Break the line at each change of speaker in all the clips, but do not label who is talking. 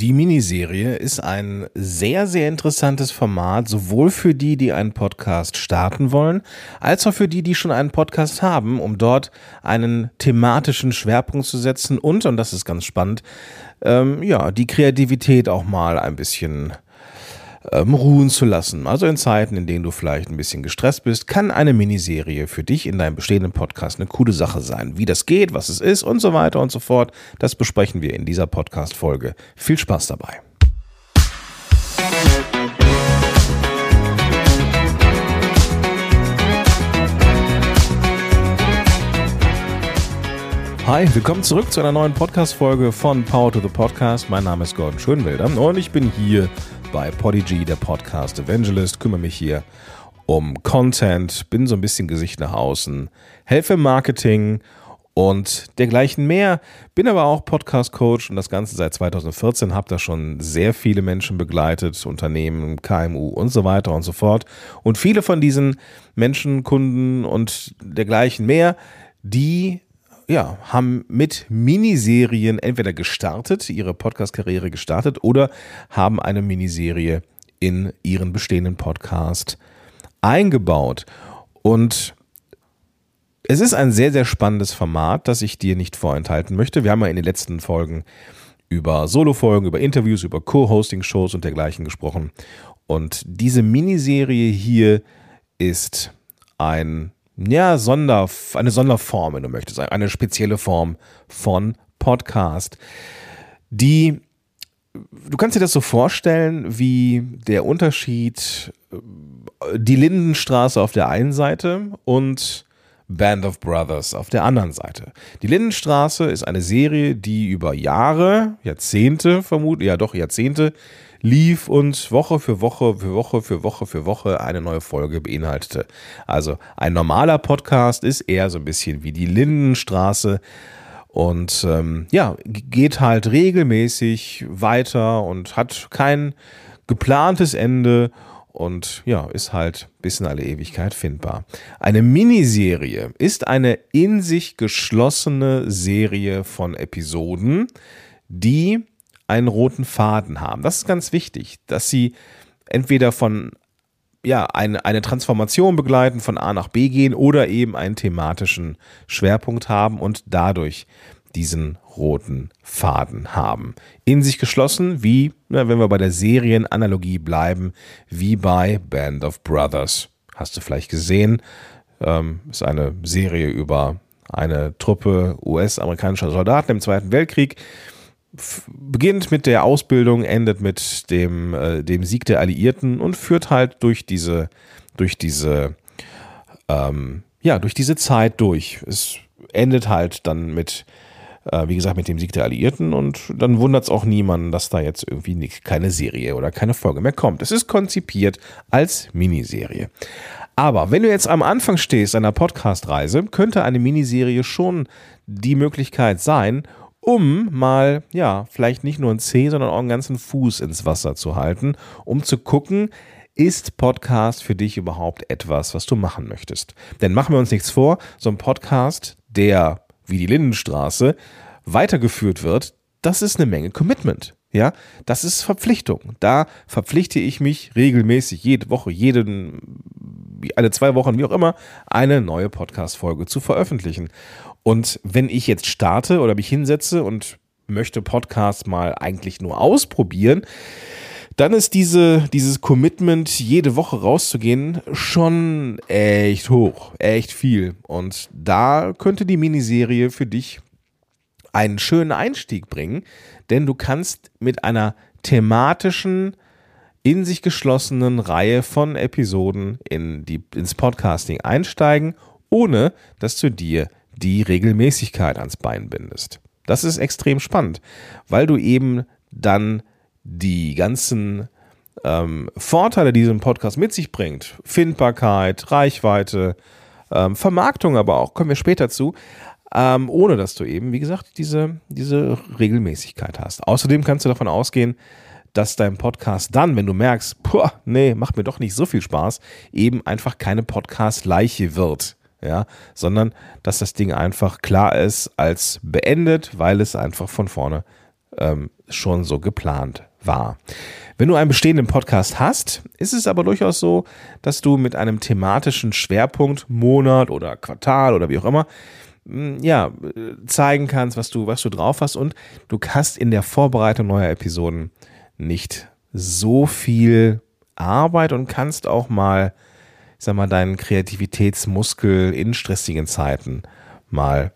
Die Miniserie ist ein sehr, sehr interessantes Format, sowohl für die, die einen Podcast starten wollen, als auch für die, die schon einen Podcast haben, um dort einen thematischen Schwerpunkt zu setzen und, und das ist ganz spannend, ähm, ja, die Kreativität auch mal ein bisschen ähm, ruhen zu lassen. Also in Zeiten, in denen du vielleicht ein bisschen gestresst bist, kann eine Miniserie für dich in deinem bestehenden Podcast eine coole Sache sein. Wie das geht, was es ist und so weiter und so fort, das besprechen wir in dieser Podcast-Folge. Viel Spaß dabei. Hi, willkommen zurück zu einer neuen Podcast-Folge von Power to the Podcast. Mein Name ist Gordon Schönwelder und ich bin hier bei Podigy, der Podcast Evangelist, kümmere mich hier um Content, bin so ein bisschen Gesicht nach außen, helfe im Marketing und dergleichen mehr. Bin aber auch Podcast-Coach und das Ganze seit 2014, habe da schon sehr viele Menschen begleitet, Unternehmen, KMU und so weiter und so fort. Und viele von diesen Menschen, Kunden und dergleichen mehr, die ja, haben mit Miniserien entweder gestartet, ihre Podcast-Karriere gestartet oder haben eine Miniserie in ihren bestehenden Podcast eingebaut. Und es ist ein sehr, sehr spannendes Format, das ich dir nicht vorenthalten möchte. Wir haben ja in den letzten Folgen über Solo-Folgen, über Interviews, über Co-Hosting-Shows und dergleichen gesprochen. Und diese Miniserie hier ist ein ja, Sonder, eine Sonderform, wenn du möchtest, eine spezielle Form von Podcast, die, du kannst dir das so vorstellen, wie der Unterschied äh, die Lindenstraße auf der einen Seite und Band of Brothers auf der anderen Seite. Die Lindenstraße ist eine Serie, die über Jahre, Jahrzehnte vermutlich, ja doch Jahrzehnte, lief und Woche für Woche für Woche für Woche für Woche eine neue Folge beinhaltete. Also ein normaler Podcast ist eher so ein bisschen wie die Lindenstraße und ähm, ja, geht halt regelmäßig weiter und hat kein geplantes Ende und ja, ist halt bis in alle Ewigkeit findbar. Eine Miniserie ist eine in sich geschlossene Serie von Episoden, die einen roten Faden haben. Das ist ganz wichtig, dass sie entweder von ja, eine, eine Transformation begleiten, von A nach B gehen oder eben einen thematischen Schwerpunkt haben und dadurch diesen roten Faden haben. In sich geschlossen, wie, wenn wir bei der Serienanalogie bleiben, wie bei Band of Brothers. Hast du vielleicht gesehen, ähm, ist eine Serie über eine Truppe US-amerikanischer Soldaten im Zweiten Weltkrieg, beginnt mit der Ausbildung, endet mit dem, äh, dem Sieg der Alliierten und führt halt durch diese, durch diese, ähm, ja, durch diese Zeit durch. Es endet halt dann mit, äh, wie gesagt, mit dem Sieg der Alliierten und dann wundert es auch niemanden, dass da jetzt irgendwie nicht, keine Serie oder keine Folge mehr kommt. Es ist konzipiert als Miniserie. Aber wenn du jetzt am Anfang stehst einer Podcast-Reise, könnte eine Miniserie schon die Möglichkeit sein, um mal, ja, vielleicht nicht nur einen Zeh, sondern auch einen ganzen Fuß ins Wasser zu halten, um zu gucken, ist Podcast für dich überhaupt etwas, was du machen möchtest? Denn machen wir uns nichts vor, so ein Podcast, der wie die Lindenstraße weitergeführt wird, das ist eine Menge Commitment. Ja, das ist Verpflichtung. Da verpflichte ich mich regelmäßig, jede Woche, jeden, alle zwei Wochen, wie auch immer, eine neue Podcast-Folge zu veröffentlichen. Und wenn ich jetzt starte oder mich hinsetze und möchte Podcast mal eigentlich nur ausprobieren, dann ist diese, dieses Commitment, jede Woche rauszugehen, schon echt hoch, echt viel. Und da könnte die Miniserie für dich einen schönen Einstieg bringen, denn du kannst mit einer thematischen, in sich geschlossenen Reihe von Episoden in die, ins Podcasting einsteigen, ohne dass du dir die Regelmäßigkeit ans Bein bindest. Das ist extrem spannend, weil du eben dann die ganzen ähm, Vorteile, die so ein Podcast mit sich bringt, Findbarkeit, Reichweite, ähm, Vermarktung aber auch, kommen wir später zu, ähm, ohne dass du eben, wie gesagt, diese, diese Regelmäßigkeit hast. Außerdem kannst du davon ausgehen, dass dein Podcast dann, wenn du merkst, puh, nee, macht mir doch nicht so viel Spaß, eben einfach keine Podcast-Leiche wird ja, sondern dass das Ding einfach klar ist als beendet, weil es einfach von vorne ähm, schon so geplant war. Wenn du einen bestehenden Podcast hast, ist es aber durchaus so, dass du mit einem thematischen Schwerpunkt, Monat oder Quartal oder wie auch immer, hm, ja, zeigen kannst, was du, was du drauf hast und du hast in der Vorbereitung neuer Episoden nicht so viel Arbeit und kannst auch mal, ich sag mal, deinen Kreativitätsmuskel in stressigen Zeiten mal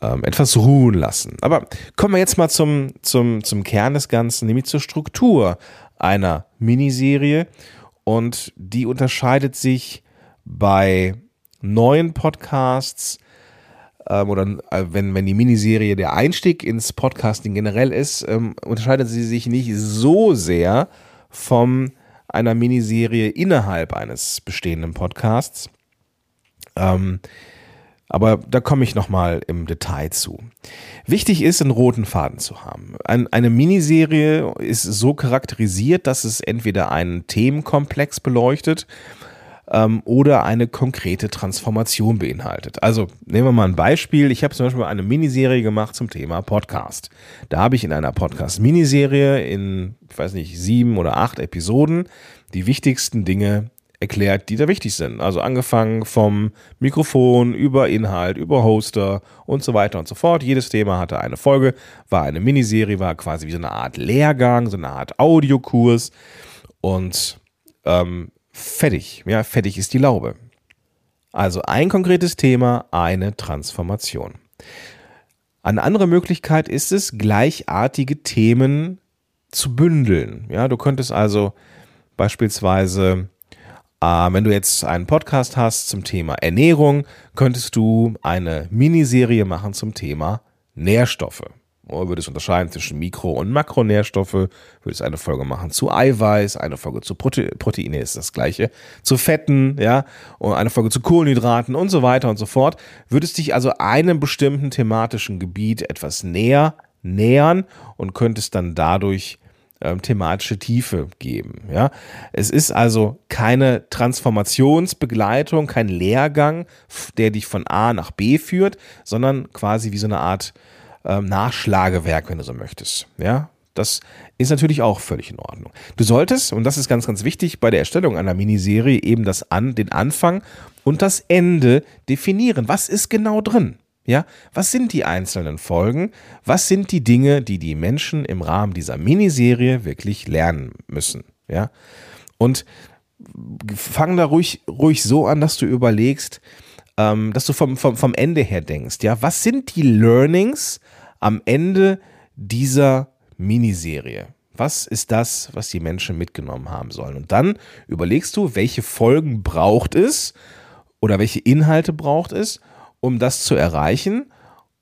ähm, etwas ruhen lassen. Aber kommen wir jetzt mal zum, zum, zum Kern des Ganzen, nämlich zur Struktur einer Miniserie. Und die unterscheidet sich bei neuen Podcasts ähm, oder äh, wenn, wenn die Miniserie der Einstieg ins Podcasting generell ist, ähm, unterscheidet sie sich nicht so sehr von einer Miniserie innerhalb eines bestehenden Podcasts. Ähm, aber da komme ich nochmal im Detail zu. Wichtig ist, einen roten Faden zu haben. Ein, eine Miniserie ist so charakterisiert, dass es entweder einen Themenkomplex beleuchtet ähm, oder eine konkrete Transformation beinhaltet. Also nehmen wir mal ein Beispiel. Ich habe zum Beispiel eine Miniserie gemacht zum Thema Podcast. Da habe ich in einer Podcast-Miniserie in, ich weiß nicht, sieben oder acht Episoden die wichtigsten Dinge erklärt, die da wichtig sind. Also angefangen vom Mikrofon über Inhalt, über Hoster und so weiter und so fort. Jedes Thema hatte eine Folge, war eine Miniserie, war quasi wie so eine Art Lehrgang, so eine Art Audiokurs und ähm, fertig. Ja, fertig ist die Laube. Also ein konkretes Thema, eine Transformation. Eine andere Möglichkeit ist es, gleichartige Themen zu bündeln. Ja, du könntest also beispielsweise wenn du jetzt einen Podcast hast zum Thema Ernährung, könntest du eine Miniserie machen zum Thema Nährstoffe. Oder würdest unterscheiden zwischen Mikro- und Makronährstoffe, würdest eine Folge machen zu Eiweiß, eine Folge zu Prote Proteine ist das gleiche, zu Fetten, ja, und eine Folge zu Kohlenhydraten und so weiter und so fort. Würdest dich also einem bestimmten thematischen Gebiet etwas näher nähern und könntest dann dadurch ähm, thematische Tiefe geben. Ja? Es ist also keine Transformationsbegleitung, kein Lehrgang, der dich von A nach B führt, sondern quasi wie so eine Art ähm, Nachschlagewerk, wenn du so möchtest. Ja? Das ist natürlich auch völlig in Ordnung. Du solltest, und das ist ganz, ganz wichtig bei der Erstellung einer Miniserie, eben das an, den Anfang und das Ende definieren. Was ist genau drin? Ja, was sind die einzelnen Folgen? Was sind die Dinge, die die Menschen im Rahmen dieser Miniserie wirklich lernen müssen? Ja, und fang da ruhig, ruhig so an, dass du überlegst, ähm, dass du vom, vom, vom Ende her denkst. Ja, was sind die Learnings am Ende dieser Miniserie? Was ist das, was die Menschen mitgenommen haben sollen? Und dann überlegst du, welche Folgen braucht es oder welche Inhalte braucht es um das zu erreichen.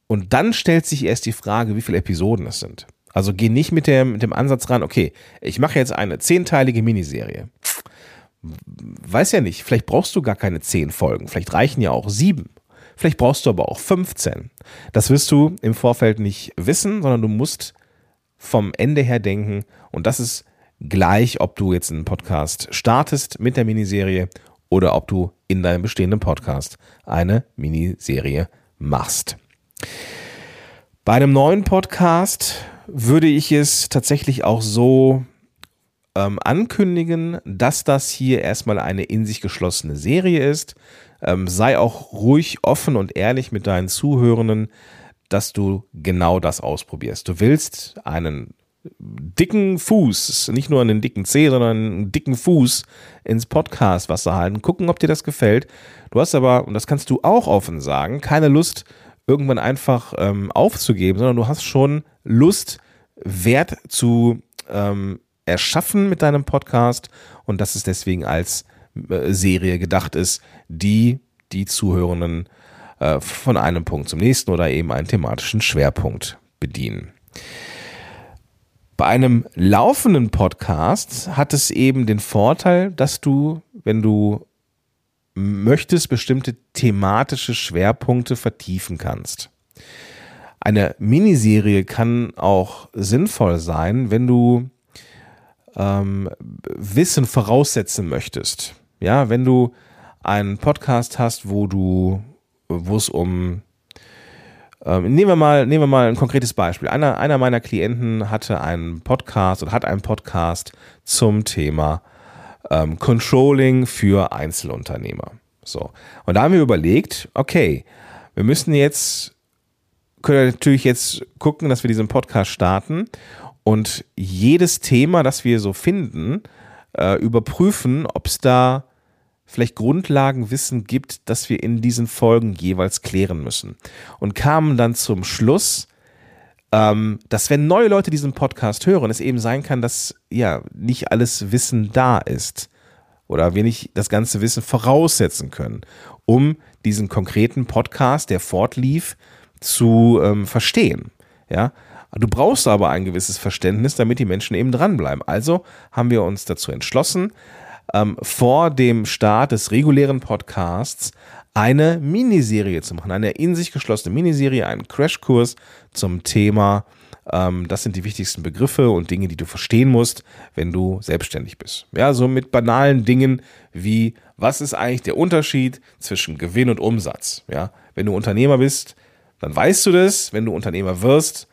Und dann stellt sich erst die Frage, wie viele Episoden es sind. Also geh nicht mit dem, mit dem Ansatz ran, okay, ich mache jetzt eine zehnteilige Miniserie. Weiß ja nicht, vielleicht brauchst du gar keine zehn Folgen, vielleicht reichen ja auch sieben. Vielleicht brauchst du aber auch 15. Das wirst du im Vorfeld nicht wissen, sondern du musst vom Ende her denken. Und das ist gleich, ob du jetzt einen Podcast startest mit der Miniserie oder ob du in deinem bestehenden Podcast eine Miniserie machst. Bei einem neuen Podcast würde ich es tatsächlich auch so ähm, ankündigen, dass das hier erstmal eine in sich geschlossene Serie ist. Ähm, sei auch ruhig offen und ehrlich mit deinen Zuhörenden, dass du genau das ausprobierst. Du willst einen dicken Fuß, nicht nur einen dicken Zeh, sondern einen dicken Fuß ins Podcast-Wasser halten, gucken, ob dir das gefällt. Du hast aber, und das kannst du auch offen sagen, keine Lust, irgendwann einfach ähm, aufzugeben, sondern du hast schon Lust, Wert zu ähm, erschaffen mit deinem Podcast und dass es deswegen als äh, Serie gedacht ist, die die Zuhörenden äh, von einem Punkt zum nächsten oder eben einen thematischen Schwerpunkt bedienen. Bei einem laufenden Podcast hat es eben den Vorteil, dass du, wenn du möchtest, bestimmte thematische Schwerpunkte vertiefen kannst. Eine Miniserie kann auch sinnvoll sein, wenn du ähm, Wissen voraussetzen möchtest. Ja, wenn du einen Podcast hast, wo du, wo es um Ähm, nehmen, wir mal, nehmen wir mal ein konkretes Beispiel. Einer, einer meiner Klienten hatte einen Podcast oder hat einen Podcast zum Thema ähm, Controlling für Einzelunternehmer. So. Und da haben wir überlegt, okay, wir müssen jetzt, können natürlich jetzt gucken, dass wir diesen Podcast starten und jedes Thema, das wir so finden, äh, überprüfen, ob es da vielleicht Grundlagenwissen gibt, das wir in diesen Folgen jeweils klären müssen. Und kamen dann zum Schluss, ähm, dass wenn neue Leute diesen Podcast hören, es eben sein kann, dass ja nicht alles Wissen da ist oder wir nicht das ganze Wissen voraussetzen können, um diesen konkreten Podcast, der fortlief, zu ähm, verstehen. Ja, Du brauchst aber ein gewisses Verständnis, damit die Menschen eben dranbleiben. Also haben wir uns dazu entschlossen, ähm, vor dem Start des regulären Podcasts eine Miniserie zu machen, eine in sich geschlossene Miniserie, einen Crashkurs zum Thema. Ähm, das sind die wichtigsten Begriffe und Dinge, die du verstehen musst, wenn du selbstständig bist. Ja, so mit banalen Dingen wie, was ist eigentlich der Unterschied zwischen Gewinn und Umsatz? Ja, wenn du Unternehmer bist, dann weißt du das. Wenn du Unternehmer wirst,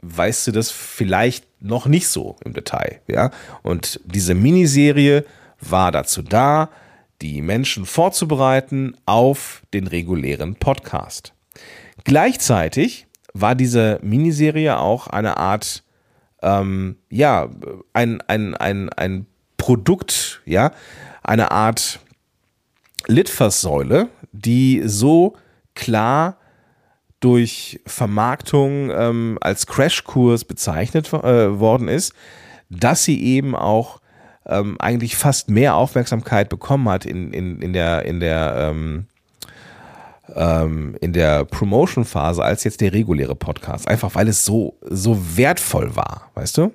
weißt du das vielleicht noch nicht so im Detail. Ja, und diese Miniserie war dazu da, die Menschen vorzubereiten auf den regulären Podcast. Gleichzeitig war diese Miniserie auch eine Art, ähm, ja, ein, ein, ein, ein Produkt, ja, eine Art Litfaßsäule, die so klar durch Vermarktung ähm, als Crashkurs bezeichnet äh, worden ist, dass sie eben auch ähm, eigentlich fast mehr Aufmerksamkeit bekommen hat in, in, in der, in der, ähm, ähm, in der Promotion-Phase als jetzt der reguläre Podcast. Einfach weil es so, so wertvoll war, weißt du?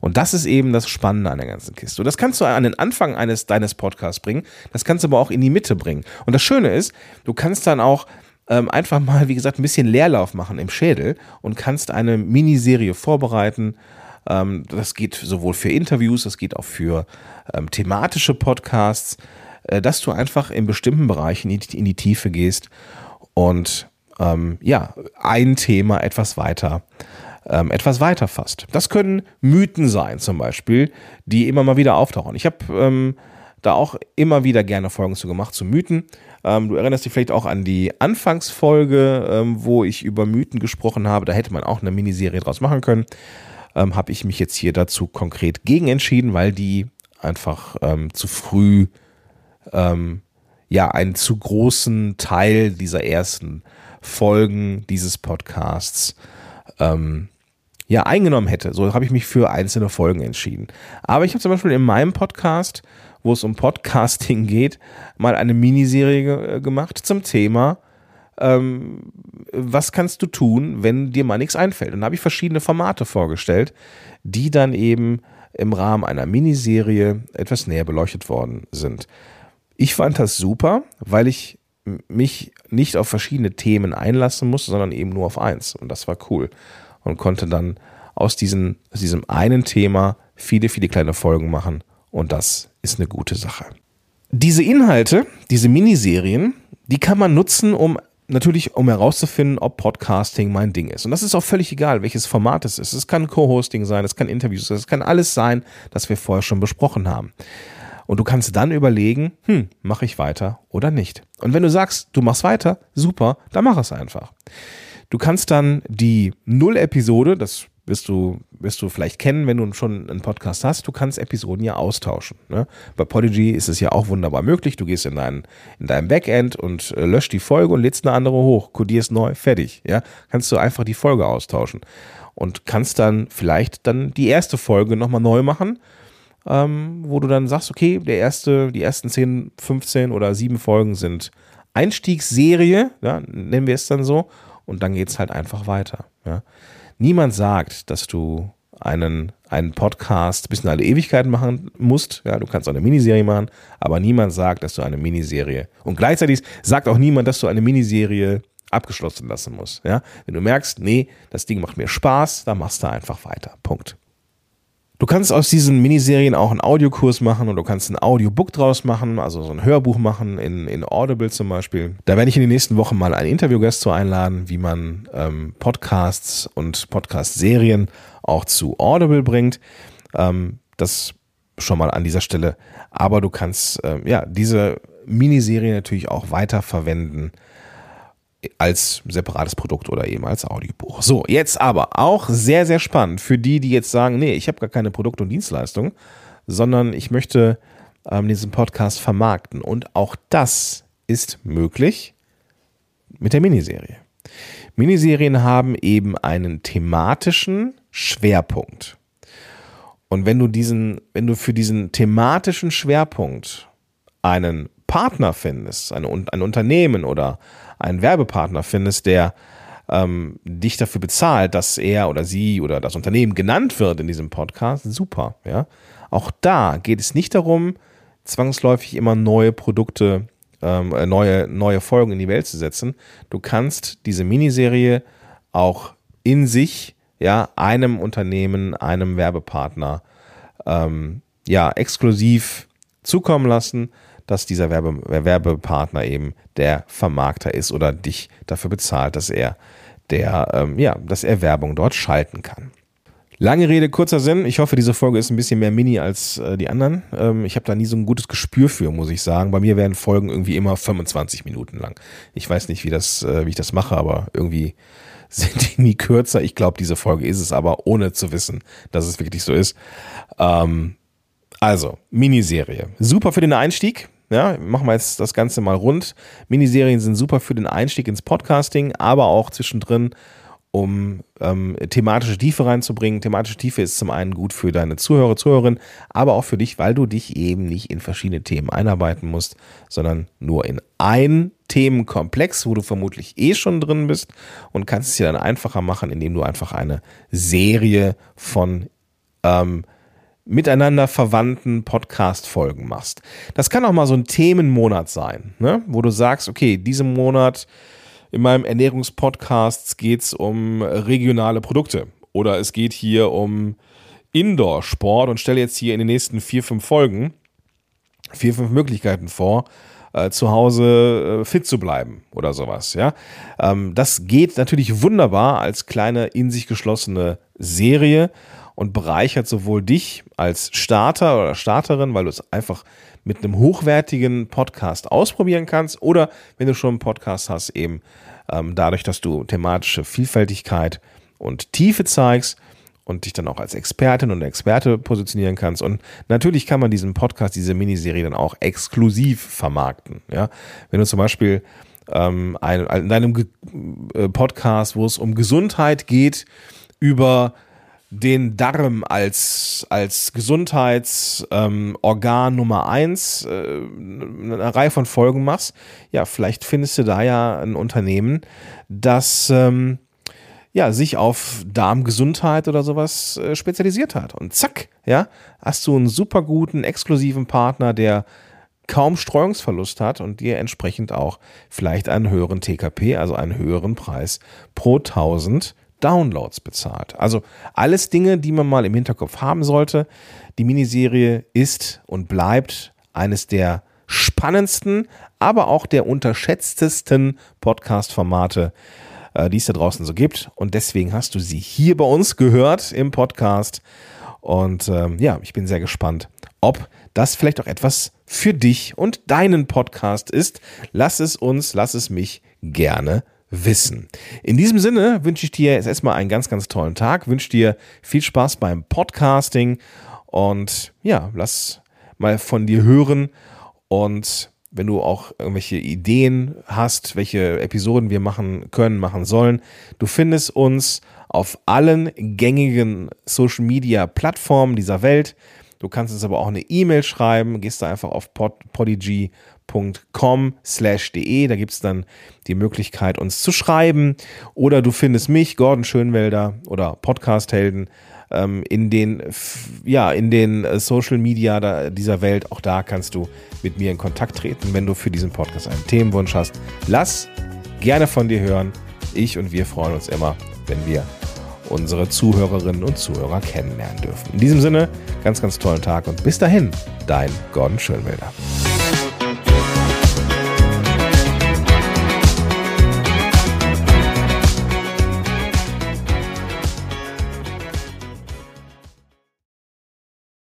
Und das ist eben das Spannende an der ganzen Kiste. Und das kannst du an den Anfang eines deines Podcasts bringen, das kannst du aber auch in die Mitte bringen. Und das Schöne ist, du kannst dann auch ähm, einfach mal, wie gesagt, ein bisschen Leerlauf machen im Schädel und kannst eine Miniserie vorbereiten, ähm, das geht sowohl für Interviews, das geht auch für ähm, thematische Podcasts, äh, dass du einfach in bestimmten Bereichen in die, in die Tiefe gehst und ähm, ja, ein Thema etwas weiter ähm, etwas weiter fasst. Das können Mythen sein, zum Beispiel, die immer mal wieder auftauchen. Ich habe ähm, da auch immer wieder gerne Folgen zu gemacht, zu Mythen. Ähm, du erinnerst dich vielleicht auch an die Anfangsfolge, ähm, wo ich über Mythen gesprochen habe. Da hätte man auch eine Miniserie draus machen können ähm, habe ich mich jetzt hier dazu konkret gegen entschieden, weil die einfach ähm, zu früh ähm, ja einen zu großen Teil dieser ersten Folgen dieses Podcasts ähm, ja eingenommen hätte. So habe ich mich für einzelne Folgen entschieden. Aber ich habe zum Beispiel in meinem Podcast, wo es um Podcasting geht, mal eine Miniserie ge gemacht zum Thema ähm, was kannst du tun, wenn dir mal nichts einfällt? Und da habe ich verschiedene Formate vorgestellt, die dann eben im Rahmen einer Miniserie etwas näher beleuchtet worden sind. Ich fand das super, weil ich mich nicht auf verschiedene Themen einlassen musste, sondern eben nur auf eins. Und das war cool. Und konnte dann aus, diesen, aus diesem einen Thema viele, viele kleine Folgen machen. Und das ist eine gute Sache. Diese Inhalte, diese Miniserien, die kann man nutzen, um natürlich, um herauszufinden, ob Podcasting mein Ding ist. Und das ist auch völlig egal, welches Format es ist. Es kann Co-Hosting sein, es kann Interviews sein, es kann alles sein, das wir vorher schon besprochen haben. Und du kannst dann überlegen, hm, mache ich weiter oder nicht. Und wenn du sagst, du machst weiter, super, dann mach es einfach. Du kannst dann die Null-Episode, das wirst du, wirst du vielleicht kennen, wenn du schon einen Podcast hast. Du kannst Episoden ja austauschen. Ne? Bei Podigy ist es ja auch wunderbar möglich. Du gehst in dein, in dein Backend und äh, löscht die Folge und lädst eine andere hoch, kodierst neu, fertig. Ja? Kannst du einfach die Folge austauschen und kannst dann vielleicht dann die erste Folge nochmal neu machen, ähm, wo du dann sagst, okay, der erste, die ersten 10, 15 oder 7 Folgen sind Einstiegsserie, ja, nennen wir es dann so, und dann geht es halt einfach weiter. Ja. Niemand sagt, dass du einen, einen Podcast bis in alle Ewigkeit machen musst. Ja, du kannst auch eine Miniserie machen, aber niemand sagt, dass du eine Miniserie und gleichzeitig sagt auch niemand, dass du eine Miniserie abgeschlossen lassen musst. Ja, wenn du merkst, nee, das Ding macht mir Spaß, dann machst du einfach weiter. Punkt. Du kannst aus diesen Miniserien auch einen Audiokurs machen und du kannst ein Audiobook draus machen, also so ein Hörbuch machen in, in Audible zum Beispiel. Da werde ich in den nächsten Wochen mal einen Interviewgast zu einladen, wie man ähm, Podcasts und Podcast-Serien auch zu Audible bringt. Ähm, das schon mal an dieser Stelle. Aber du kannst äh, ja diese Miniserie natürlich auch weiter verwenden als separates Produkt oder eben als Audiobuch. So, jetzt aber auch sehr, sehr spannend für die, die jetzt sagen, nee, ich habe gar keine Produkt- und Dienstleistung, sondern ich möchte ähm, diesen Podcast vermarkten. Und auch das ist möglich mit der Miniserie. Miniserien haben eben einen thematischen Schwerpunkt. Und wenn du diesen, wenn du für diesen thematischen Schwerpunkt einen Partner findest, ein, ein Unternehmen oder einen Werbepartner findest, der ähm, dich dafür bezahlt, dass er oder sie oder das Unternehmen genannt wird in diesem Podcast, super. Ja? Auch da geht es nicht darum, zwangsläufig immer neue Produkte, ähm, äh, neue, neue Folgen in die Welt zu setzen. Du kannst diese Miniserie auch in sich ja, einem Unternehmen, einem Werbepartner ähm, ja, exklusiv zukommen lassen dass dieser Werbe, Werbepartner eben der Vermarkter ist oder dich dafür bezahlt, dass er der, ähm, ja, dass er Werbung dort schalten kann. Lange Rede, kurzer Sinn. Ich hoffe, diese Folge ist ein bisschen mehr Mini als äh, die anderen. Ähm, ich habe da nie so ein gutes Gespür für, muss ich sagen. Bei mir werden Folgen irgendwie immer 25 Minuten lang. Ich weiß nicht, wie, das, äh, wie ich das mache, aber irgendwie sind die nie kürzer. Ich glaube, diese Folge ist es aber, ohne zu wissen, dass es wirklich so ist. Ähm, also, Miniserie. Super für den Einstieg. Ja, machen wir jetzt das Ganze mal rund. Miniserien sind super für den Einstieg ins Podcasting, aber auch zwischendrin, um ähm, thematische Tiefe reinzubringen. Thematische Tiefe ist zum einen gut für deine Zuhörer, Zuhörerinnen, aber auch für dich, weil du dich eben nicht in verschiedene Themen einarbeiten musst, sondern nur in ein Themenkomplex, wo du vermutlich eh schon drin bist und kannst es dir dann einfacher machen, indem du einfach eine Serie von ähm, miteinander verwandten Podcast-Folgen machst. Das kann auch mal so ein Themenmonat sein, ne? wo du sagst, okay, diesen Monat in meinem Ernährungspodcast geht es um regionale Produkte oder es geht hier um Indoor-Sport und stelle jetzt hier in den nächsten vier, fünf Folgen vier, fünf Möglichkeiten vor, äh, zu Hause äh, fit zu bleiben oder sowas. Ja, ähm, das geht natürlich wunderbar als kleine in sich geschlossene Serie und bereichert sowohl dich als Starter oder Starterin, weil du es einfach mit einem hochwertigen Podcast ausprobieren kannst oder wenn du schon einen Podcast hast, eben ähm, dadurch, dass du thematische Vielfältigkeit und Tiefe zeigst und dich dann auch als Expertin und Experte positionieren kannst. Und natürlich kann man diesen Podcast, diese Miniserie dann auch exklusiv vermarkten. Ja, wenn du zum Beispiel ähm, ein, in deinem äh, Podcast, wo es um Gesundheit geht, über den Darm als, als Gesundheitsorgan ähm, Nummer eins äh, eine Reihe von Folgen machst, ja, vielleicht findest du da ja ein Unternehmen, das ähm, ja, sich auf Darmgesundheit oder sowas äh, spezialisiert hat. Und zack, ja, hast du einen super guten, exklusiven Partner, der kaum Streuungsverlust hat und dir entsprechend auch vielleicht einen höheren TKP, also einen höheren Preis pro 1000 Downloads bezahlt. Also alles Dinge, die man mal im Hinterkopf haben sollte. Die Miniserie ist und bleibt eines der spannendsten, aber auch der unterschätztesten Podcast-Formate, äh, die es da draußen so gibt. Und deswegen hast du sie hier bei uns gehört im Podcast. Und ähm, ja, ich bin sehr gespannt, ob das vielleicht auch etwas für dich und deinen Podcast ist. Lass es uns, lass es mich gerne wissen. In diesem Sinne wünsche ich dir jetzt erstmal einen ganz, ganz tollen Tag, wünsche dir viel Spaß beim Podcasting und ja, lass mal von dir hören und wenn du auch irgendwelche Ideen hast, welche Episoden wir machen können, machen sollen, du findest uns auf allen gängigen Social Media Plattformen dieser Welt. Du kannst uns aber auch eine E-Mail schreiben, gehst da einfach auf podigy.com de. Da gibt es dann die Möglichkeit, uns zu schreiben. Oder du findest mich, Gordon Schönwelder oder Podcast-Helden ähm, in den, ja, in den äh, Social Media dieser Welt. Auch da kannst du mit mir in Kontakt treten, wenn du für diesen Podcast einen Themenwunsch hast. Lass gerne von dir hören. Ich und wir freuen uns immer, wenn wir unsere Zuhörerinnen und Zuhörer kennenlernen dürfen. In diesem Sinne, ganz, ganz tollen Tag und bis dahin, dein Gordon Schönwälder.